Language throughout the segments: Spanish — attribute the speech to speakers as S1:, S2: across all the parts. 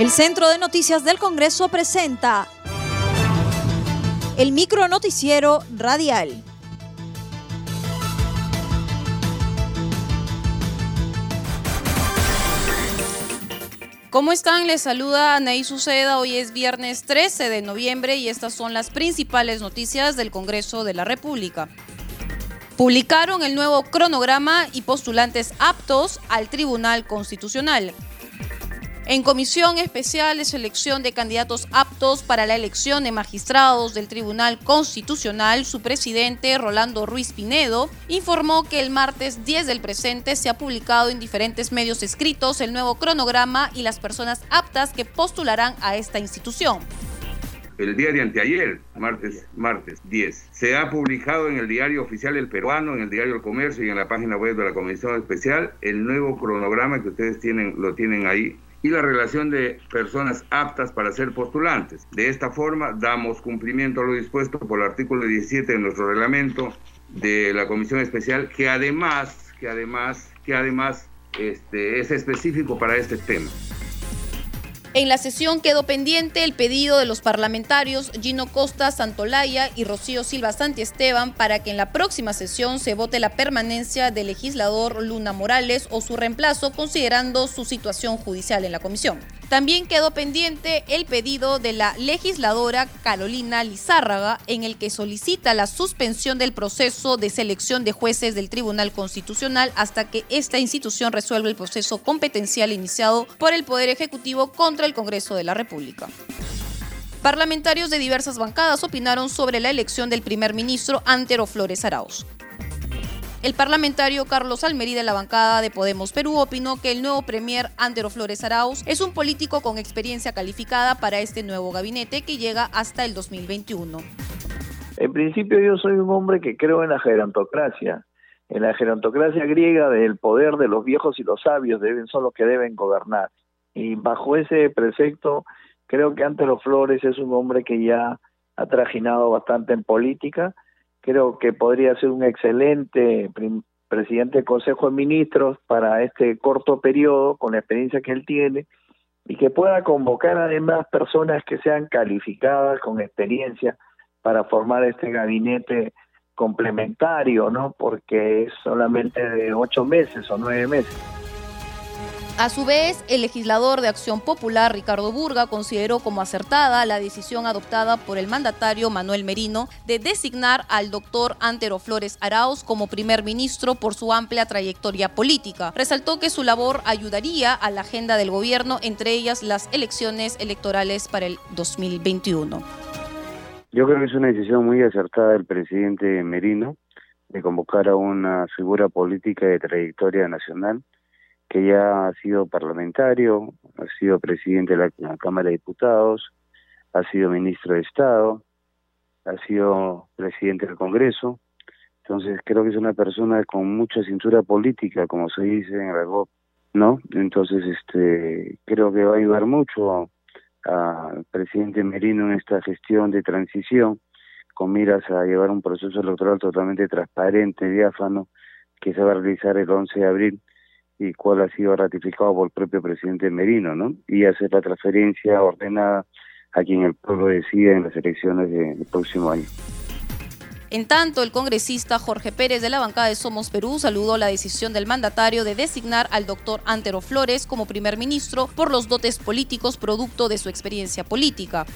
S1: El Centro de Noticias del Congreso presenta el micro noticiero radial. ¿Cómo están? Les saluda Anaí Suceda. Hoy es viernes 13 de noviembre y estas son las principales noticias del Congreso de la República. Publicaron el nuevo cronograma y postulantes aptos al Tribunal Constitucional. En comisión especial de selección de candidatos aptos para la elección de magistrados del Tribunal Constitucional, su presidente, Rolando Ruiz Pinedo, informó que el martes 10 del presente se ha publicado en diferentes medios escritos el nuevo cronograma y las personas aptas que postularán a esta institución
S2: el día de anteayer, martes, martes 10. Se ha publicado en el diario oficial El Peruano, en el diario El Comercio y en la página web de la Comisión Especial el nuevo cronograma que ustedes tienen, lo tienen ahí y la relación de personas aptas para ser postulantes. De esta forma, damos cumplimiento a lo dispuesto por el artículo 17 de nuestro reglamento de la Comisión Especial, que además, que además, que además este, es específico para este tema.
S1: En la sesión quedó pendiente el pedido de los parlamentarios Gino Costa Santolaya y Rocío Silva Santiesteban para que en la próxima sesión se vote la permanencia del legislador Luna Morales o su reemplazo considerando su situación judicial en la comisión. También quedó pendiente el pedido de la legisladora Carolina Lizárraga en el que solicita la suspensión del proceso de selección de jueces del Tribunal Constitucional hasta que esta institución resuelva el proceso competencial iniciado por el Poder Ejecutivo contra el Congreso de la República. Parlamentarios de diversas bancadas opinaron sobre la elección del primer ministro Antero Flores Arauz. El parlamentario Carlos Almerí de la bancada de Podemos Perú opinó que el nuevo premier Andero Flores Arauz es un político con experiencia calificada para este nuevo gabinete que llega hasta el 2021.
S3: En principio yo soy un hombre que creo en la gerontocracia, en la gerontocracia griega del poder de los viejos y los sabios deben son los que deben gobernar. Y bajo ese precepto creo que Antero Flores es un hombre que ya ha trajinado bastante en política creo que podría ser un excelente presidente del Consejo de Ministros para este corto periodo, con la experiencia que él tiene, y que pueda convocar además personas que sean calificadas con experiencia para formar este gabinete complementario, ¿no? Porque es solamente de ocho meses o nueve meses.
S1: A su vez, el legislador de Acción Popular, Ricardo Burga, consideró como acertada la decisión adoptada por el mandatario Manuel Merino de designar al doctor Antero Flores Arauz como primer ministro por su amplia trayectoria política. Resaltó que su labor ayudaría a la agenda del gobierno, entre ellas las elecciones electorales para el 2021.
S4: Yo creo que es una decisión muy acertada del presidente Merino de convocar a una figura política de trayectoria nacional que ya ha sido parlamentario, ha sido presidente de la, Cámara de Diputados, ha sido ministro de Estado, ha sido presidente del Congreso. Entonces creo que es una persona con mucha cintura política, como se dice en el ¿no? Entonces este creo que va a ayudar mucho al presidente Merino en esta gestión de transición con miras a llevar un proceso electoral totalmente transparente, diáfano, que se va a realizar el 11 de abril y cuál ha sido ratificado por el propio presidente Merino, ¿no? Y hacer la transferencia ordenada a quien el pueblo decida en las elecciones del próximo año.
S1: En tanto, el congresista Jorge Pérez de la bancada de Somos Perú saludó la decisión del mandatario de designar al doctor Antero Flores como primer ministro por los dotes políticos producto de su experiencia política.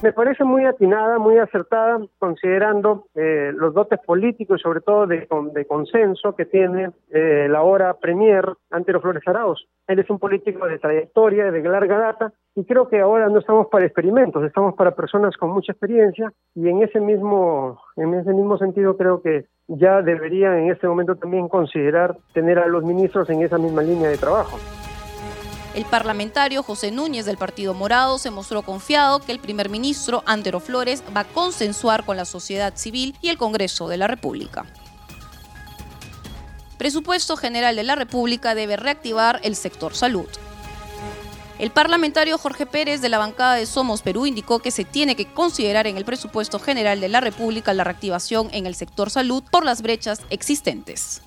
S5: Me parece muy atinada, muy acertada, considerando eh, los dotes políticos y sobre todo de, consenso que tiene eh, la ahora Premier Antero Flores Arauz. Él es un político de trayectoria, de larga data, y creo que ahora no estamos para experimentos, estamos para personas con mucha experiencia, y en ese mismo, en ese mismo sentido creo que ya deberían en este momento también considerar tener a los ministros en esa misma línea de trabajo.
S1: El parlamentario José Núñez del Partido Morado se mostró confiado que el primer ministro Antero Flores va a consensuar con la sociedad civil y el Congreso de la República. Presupuesto General de la República debe reactivar el sector salud. El parlamentario Jorge Pérez de la bancada de Somos Perú indicó que se tiene que considerar en el presupuesto general de la República la reactivación en el sector salud por las brechas existentes.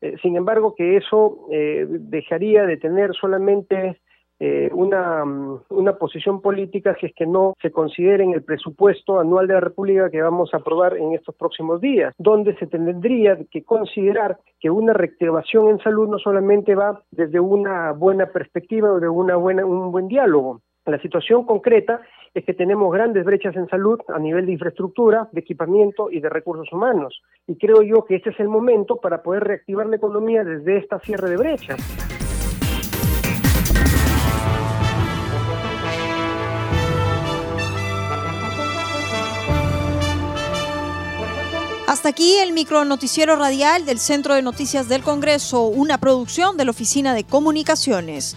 S5: Eh, sin embargo, que eso eh, dejaría de tener solamente eh, una, mm, una posición política que es que no se considere en el presupuesto anual de la República que vamos a aprobar en estos próximos días, donde se tendría que considerar que una reactivación en salud no solamente va desde una buena perspectiva o de una buena, un buen diálogo. La situación concreta es que tenemos grandes brechas en salud a nivel de infraestructura, de equipamiento y de recursos humanos. Y creo yo que este es el momento para poder reactivar la economía desde esta cierre de brechas.
S6: Hasta aquí el micro noticiero radial del Centro de Noticias del Congreso, una producción de la Oficina de Comunicaciones.